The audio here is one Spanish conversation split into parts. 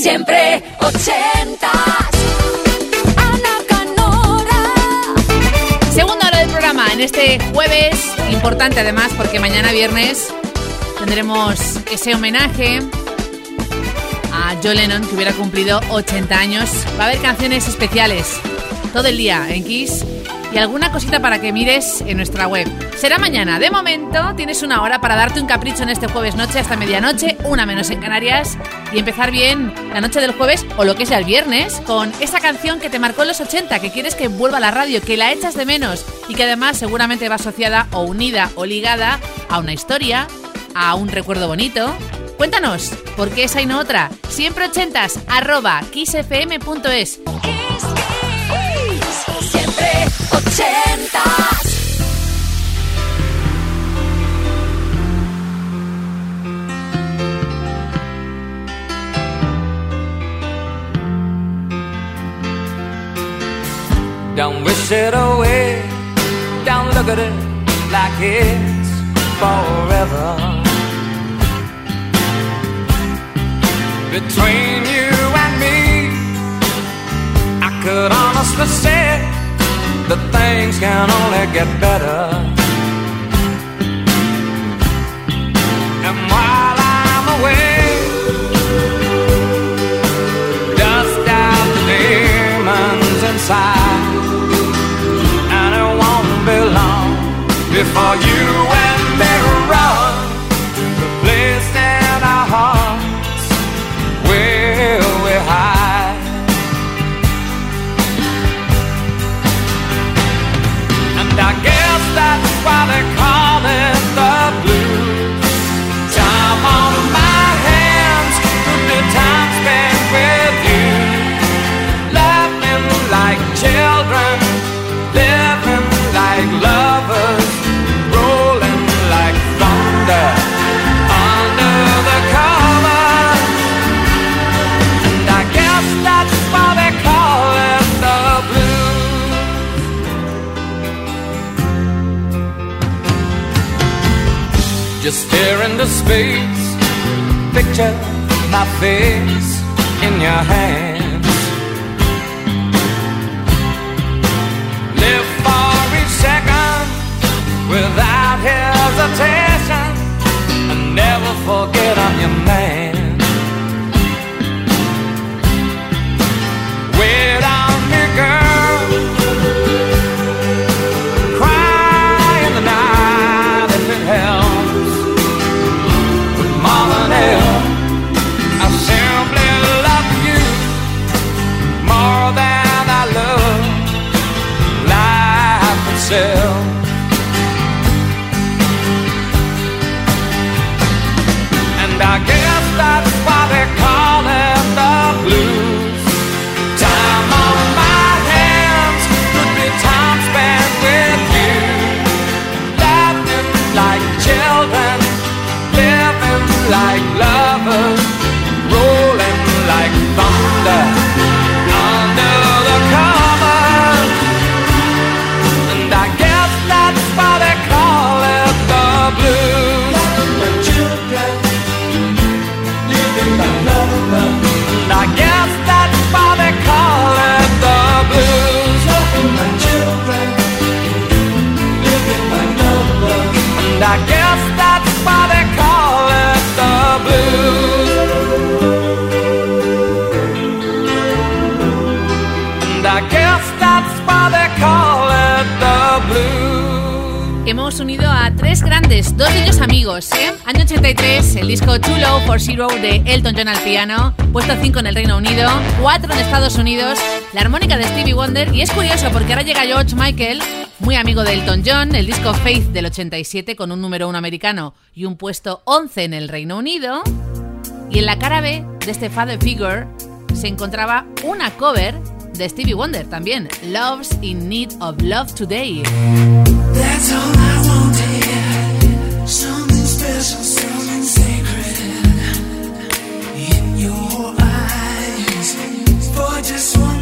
Siempre ochentas. Ana Canora. Segunda hora del programa en este jueves, importante además porque mañana viernes tendremos ese homenaje a Joe Lennon que hubiera cumplido 80 años. Va a haber canciones especiales todo el día en Kiss y alguna cosita para que mires en nuestra web. Será mañana. De momento tienes una hora para darte un capricho en este jueves noche hasta medianoche, una menos en Canarias, y empezar bien la noche del jueves o lo que sea el viernes con esa canción que te marcó en los 80, que quieres que vuelva a la radio, que la echas de menos y que además seguramente va asociada o unida o ligada a una historia, a un recuerdo bonito. Cuéntanos, ¿por qué esa y no otra? Siempre ochentas, arroba kissfm.es. Kiss, Kiss. Siempre ochentas. Don't wish it away. Don't look at it like it's forever. Between you and me, I could honestly say that things can only get better. And while I'm away, dust out the demons inside. Before you picture my face in your hands. Live for each second without hesitation, and never forget I'm your man. Like lovers, grandes, dos ellos amigos. ¿eh? Año 83, el disco Too Low for Zero de Elton John al piano, puesto 5 en el Reino Unido, 4 en Estados Unidos, la armónica de Stevie Wonder, y es curioso porque ahora llega George Michael, muy amigo de Elton John, el disco Faith del 87 con un número 1 americano y un puesto 11 en el Reino Unido, y en la cara B de este Father Figure se encontraba una cover de Stevie Wonder también, Love's in Need of Love Today. That's all I want just one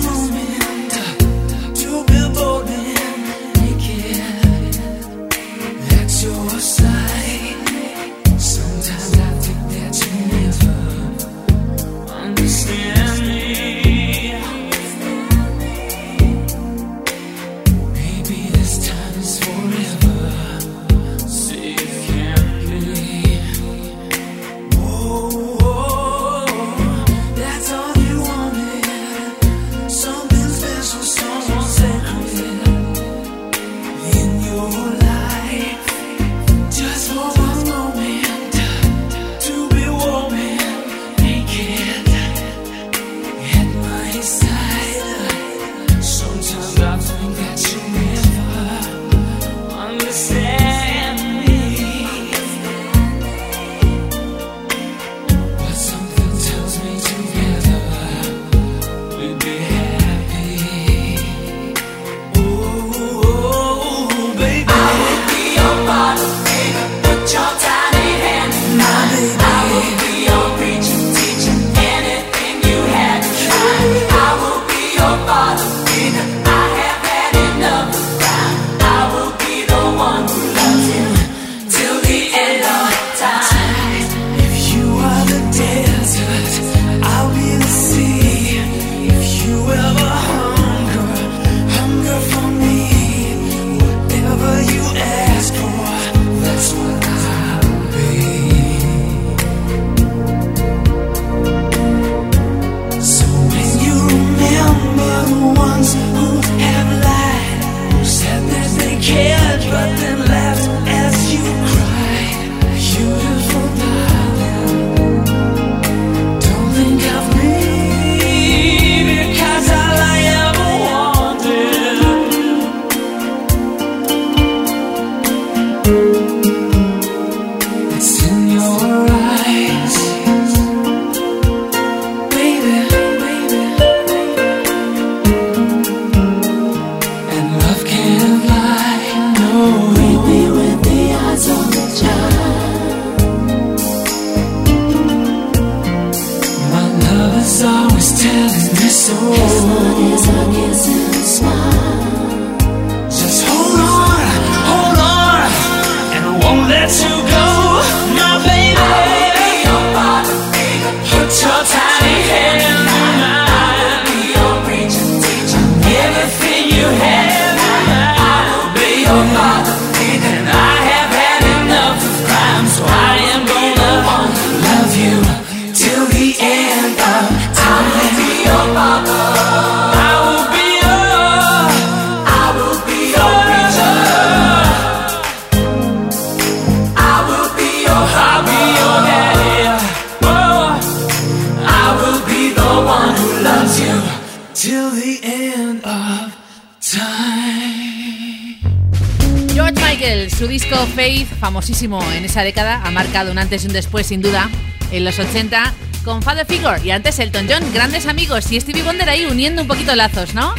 en esa década, ha marcado un antes y un después sin duda en los 80 con Father Figure y antes Elton John, grandes amigos y Stevie Wonder ahí uniendo un poquito lazos, ¿no?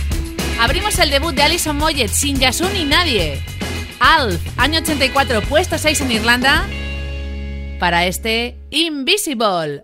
Abrimos el debut de Alison Moyet sin Yasun ni nadie. Alf, año 84, puesto 6 en Irlanda para este Invisible.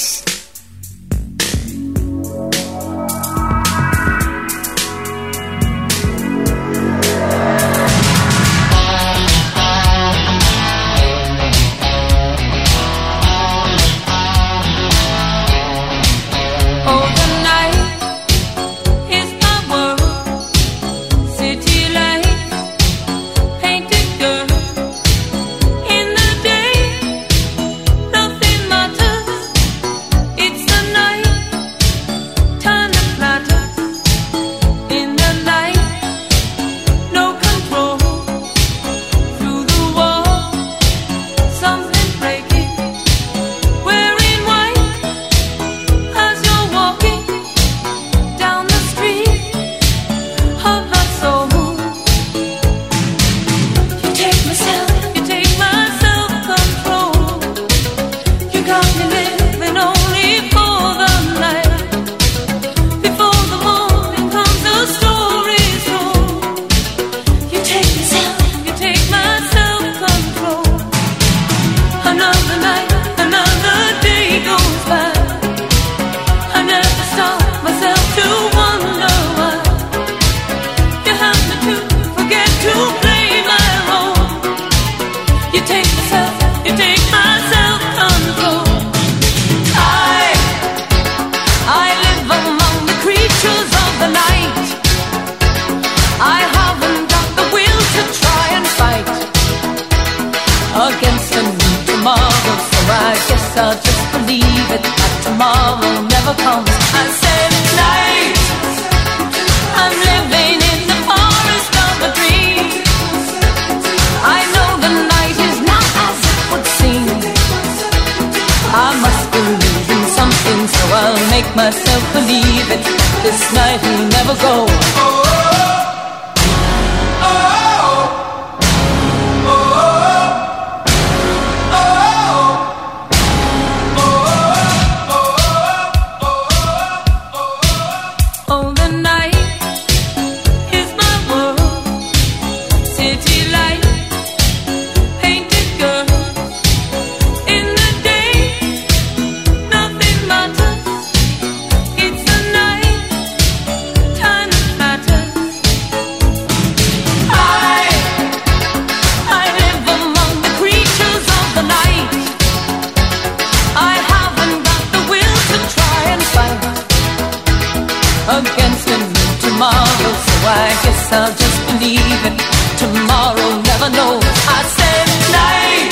I'll just believe it. Tomorrow never knows. I said night.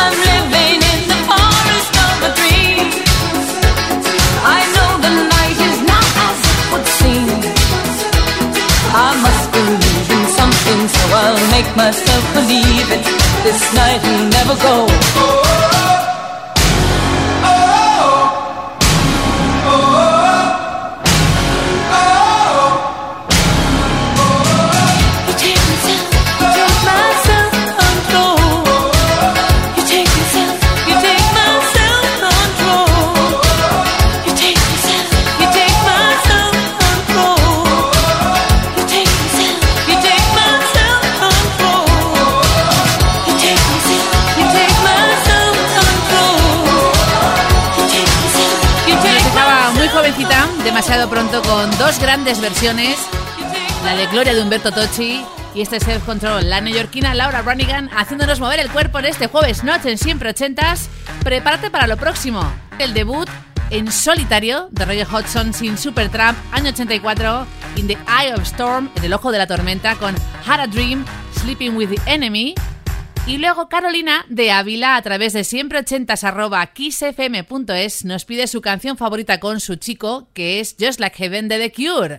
I'm living in the forest of a dream. I know the night is not as it would seem. I must believe in something, so I'll make myself believe it. This night will never go. Dos grandes versiones. La de Gloria de Humberto Tocci y este Self Control. La neoyorquina Laura Branigan haciéndonos mover el cuerpo en este jueves noche en Siempre Ochentas. Prepárate para lo próximo. El debut en solitario de Roger Hodgson sin Supertramp, año 84, In the Eye of Storm, en el ojo de la tormenta, con Had a Dream, Sleeping with the Enemy. Y luego Carolina de Ávila a través de siempreochentas arroba kissfm.es nos pide su canción favorita con su chico, que es Just Like Heaven de The Cure.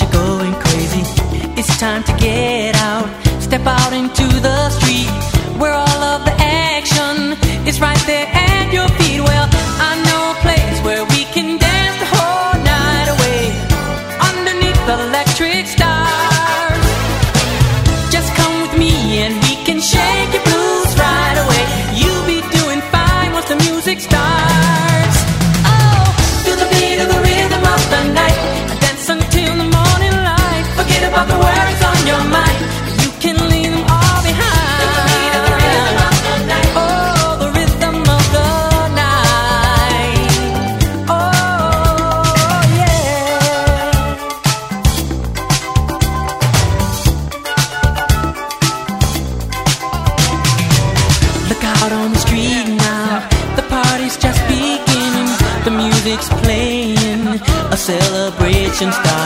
you're going crazy. It's time to get out, step out into the street where all of the action is right there at your feet. Well, action star.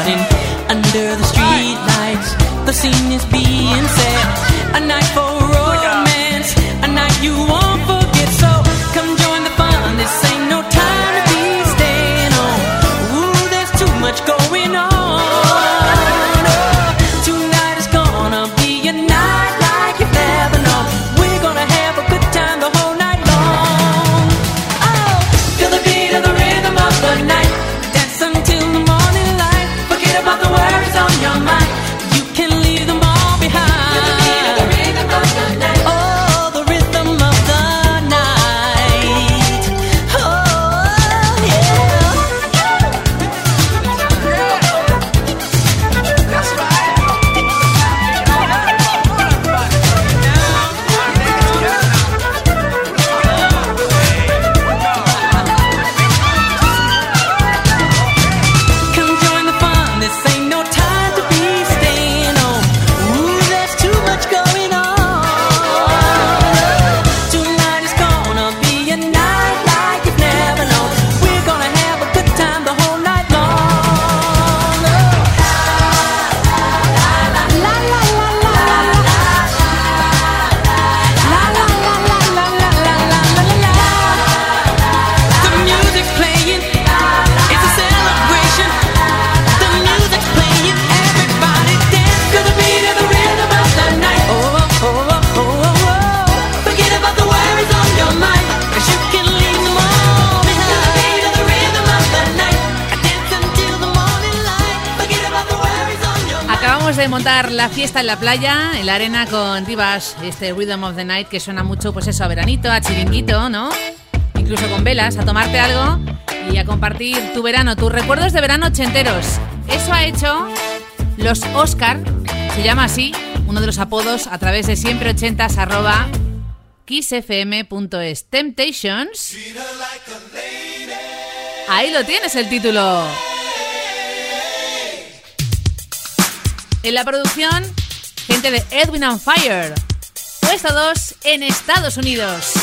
en la playa, en la arena con divas, este Rhythm of the Night que suena mucho, pues eso, a veranito, a chiringuito, ¿no? Incluso con velas, a tomarte algo y a compartir tu verano, tus recuerdos de verano ochenteros. Eso ha hecho los Oscar, se llama así, uno de los apodos a través de siempre ochentas arroba kissfm.es Temptations. Ahí lo tienes el título. En la producción, de Edwin and Fire. Puesto 2 en Estados Unidos.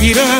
mirar.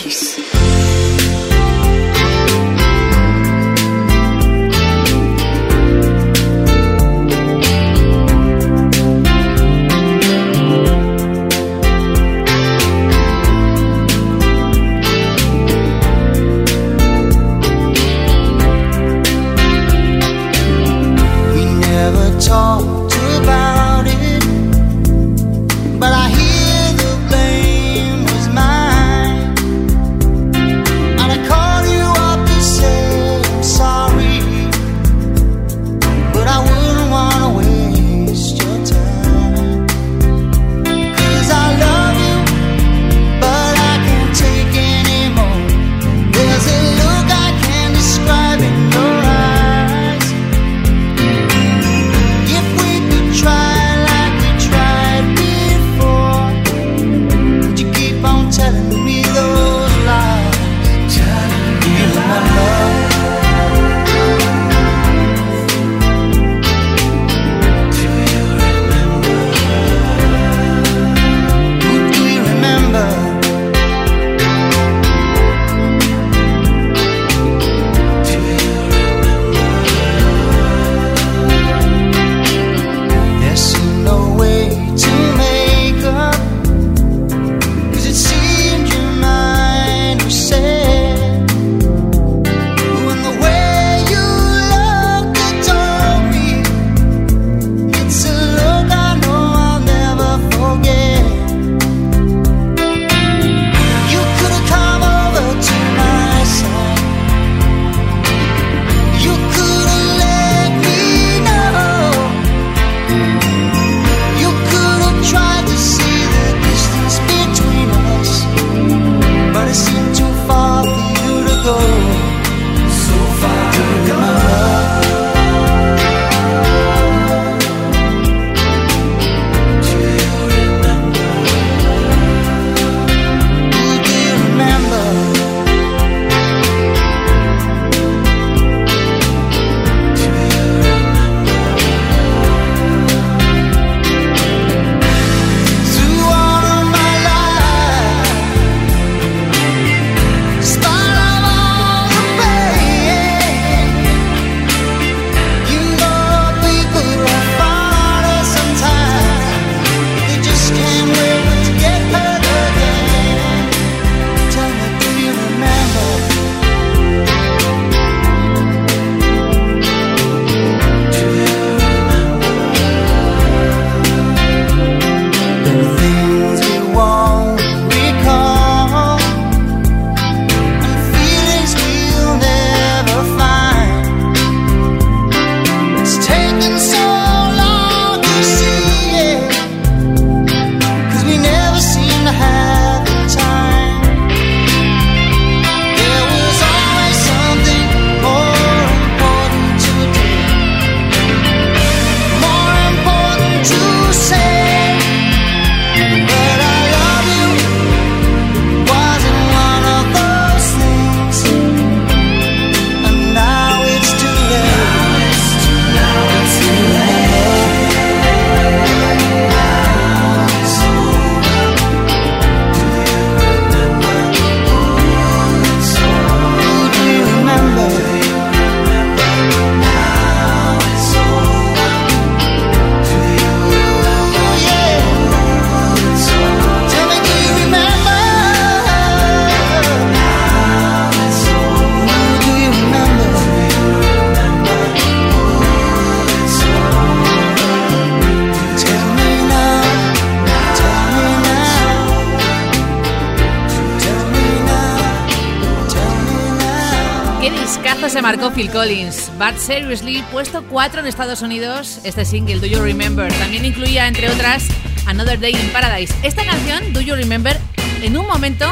But Seriously, puesto 4 en Estados Unidos, este single, Do You Remember, también incluía, entre otras, Another Day in Paradise. Esta canción, Do You Remember, en un momento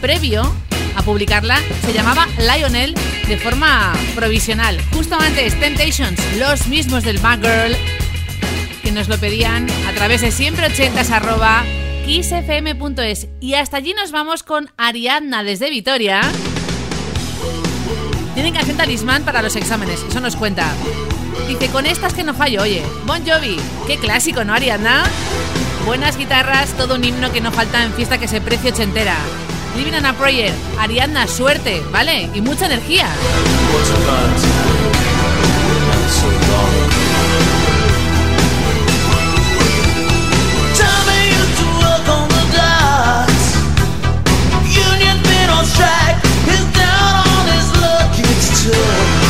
previo a publicarla, se llamaba Lionel de forma provisional. Justo antes, Temptations, los mismos del Bad Girl, que nos lo pedían a través de siempre 80 Y hasta allí nos vamos con Ariadna desde Vitoria. Tienen que hacer talismán para los exámenes, eso nos cuenta. Dice, con estas que no fallo, oye. Bon Jovi, qué clásico, ¿no, Ariadna? Buenas guitarras, todo un himno que no falta en fiesta que se precie ochentera. Living on a Prayer, Ariadna, suerte, ¿vale? Y mucha energía. do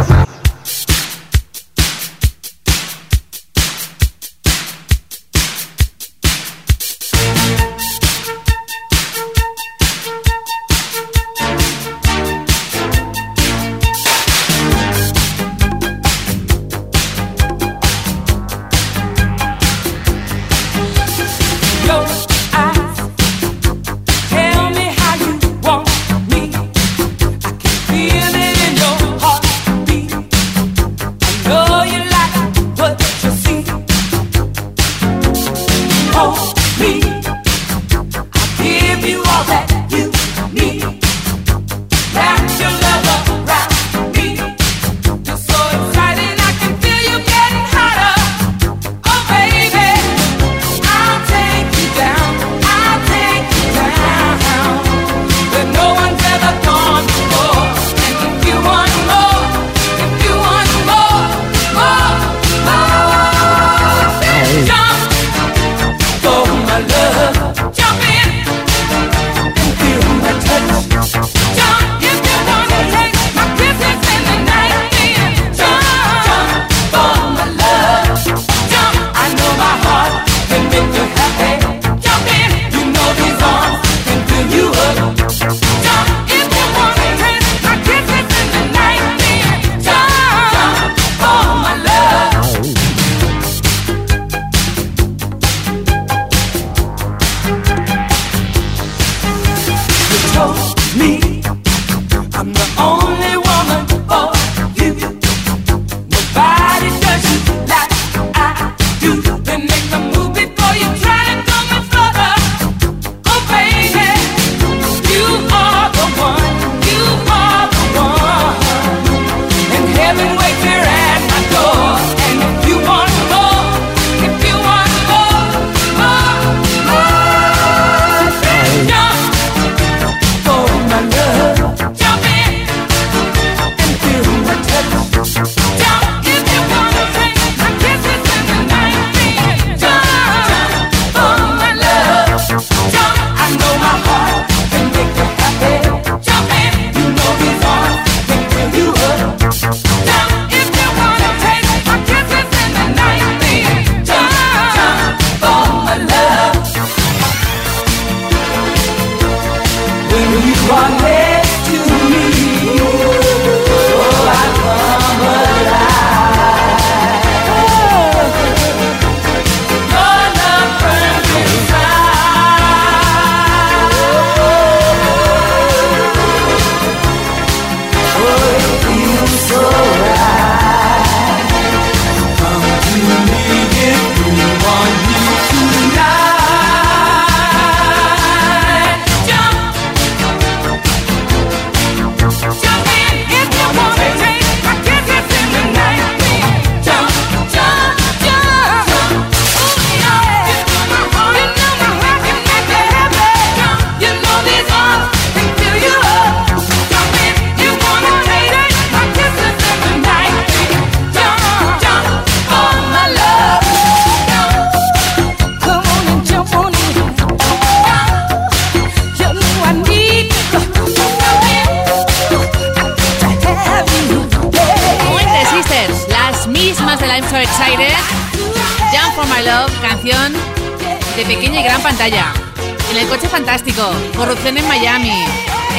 Corrupción en Miami.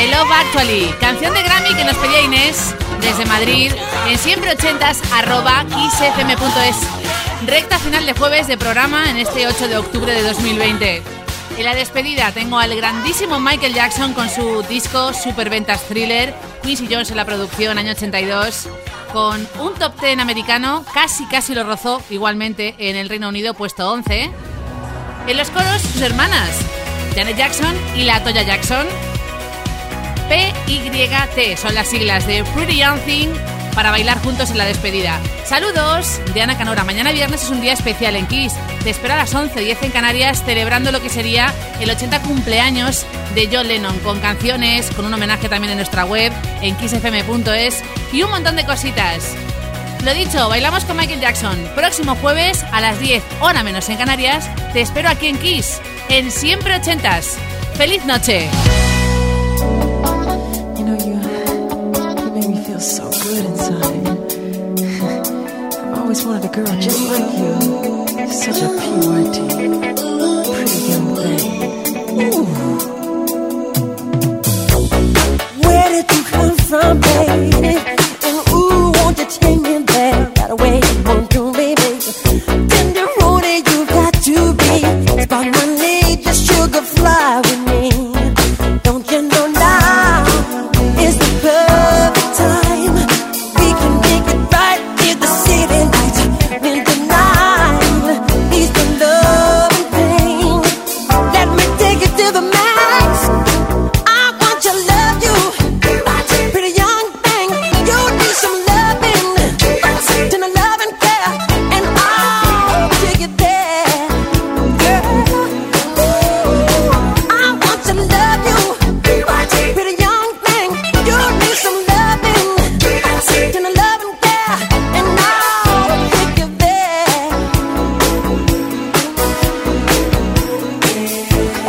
El Love Actually, canción de Grammy que nos pedía Inés desde Madrid en siempre ochentas arroba kissfm.es. Recta final de jueves de programa en este 8 de octubre de 2020. En la despedida tengo al grandísimo Michael Jackson con su disco Superventas Thriller, Quincy Jones en la producción, año 82, con un top 10 americano, casi casi lo rozó igualmente en el Reino Unido, puesto 11. En los coros, sus hermanas, Janet Jackson y la Toya Jackson. PYT son las siglas de Pretty Young Thing para bailar juntos en la despedida. Saludos de Ana Canora. Mañana viernes es un día especial en Kiss. Te espero a las 11.10 en Canarias celebrando lo que sería el 80 cumpleaños de John Lennon con canciones, con un homenaje también en nuestra web en kissfm.es y un montón de cositas. Lo dicho, bailamos con Michael Jackson. Próximo jueves a las 10, hora menos en Canarias, te espero aquí en Kiss, en Siempre Ochentas. ¡Feliz noche! You know, you, you make me feel so good inside. I've always wanted a girl just like you. Such a PYT. Pretty young thing. Where did you come from, baby?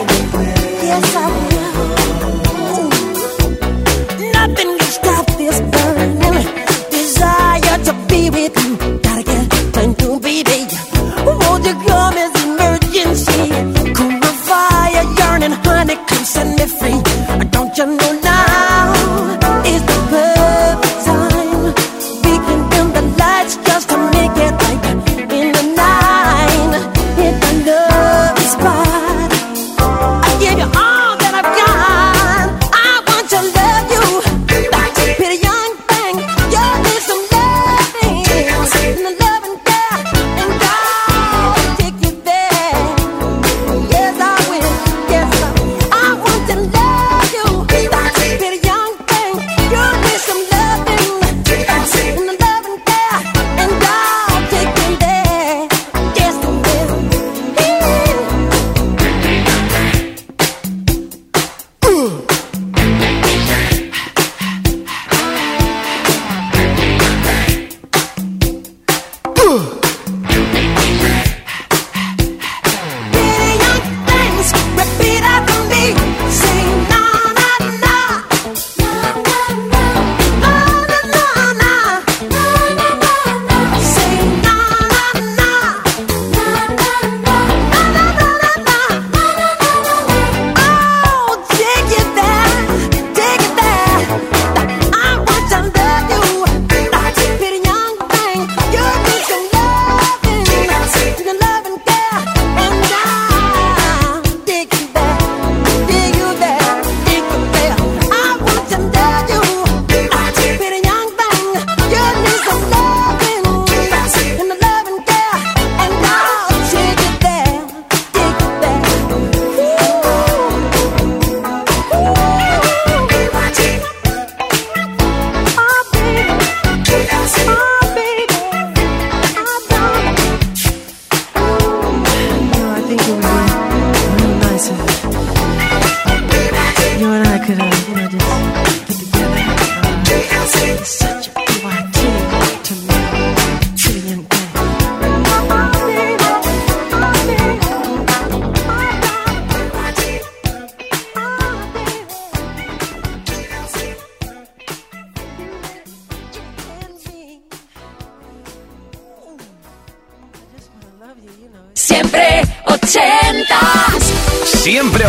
Yes, I will.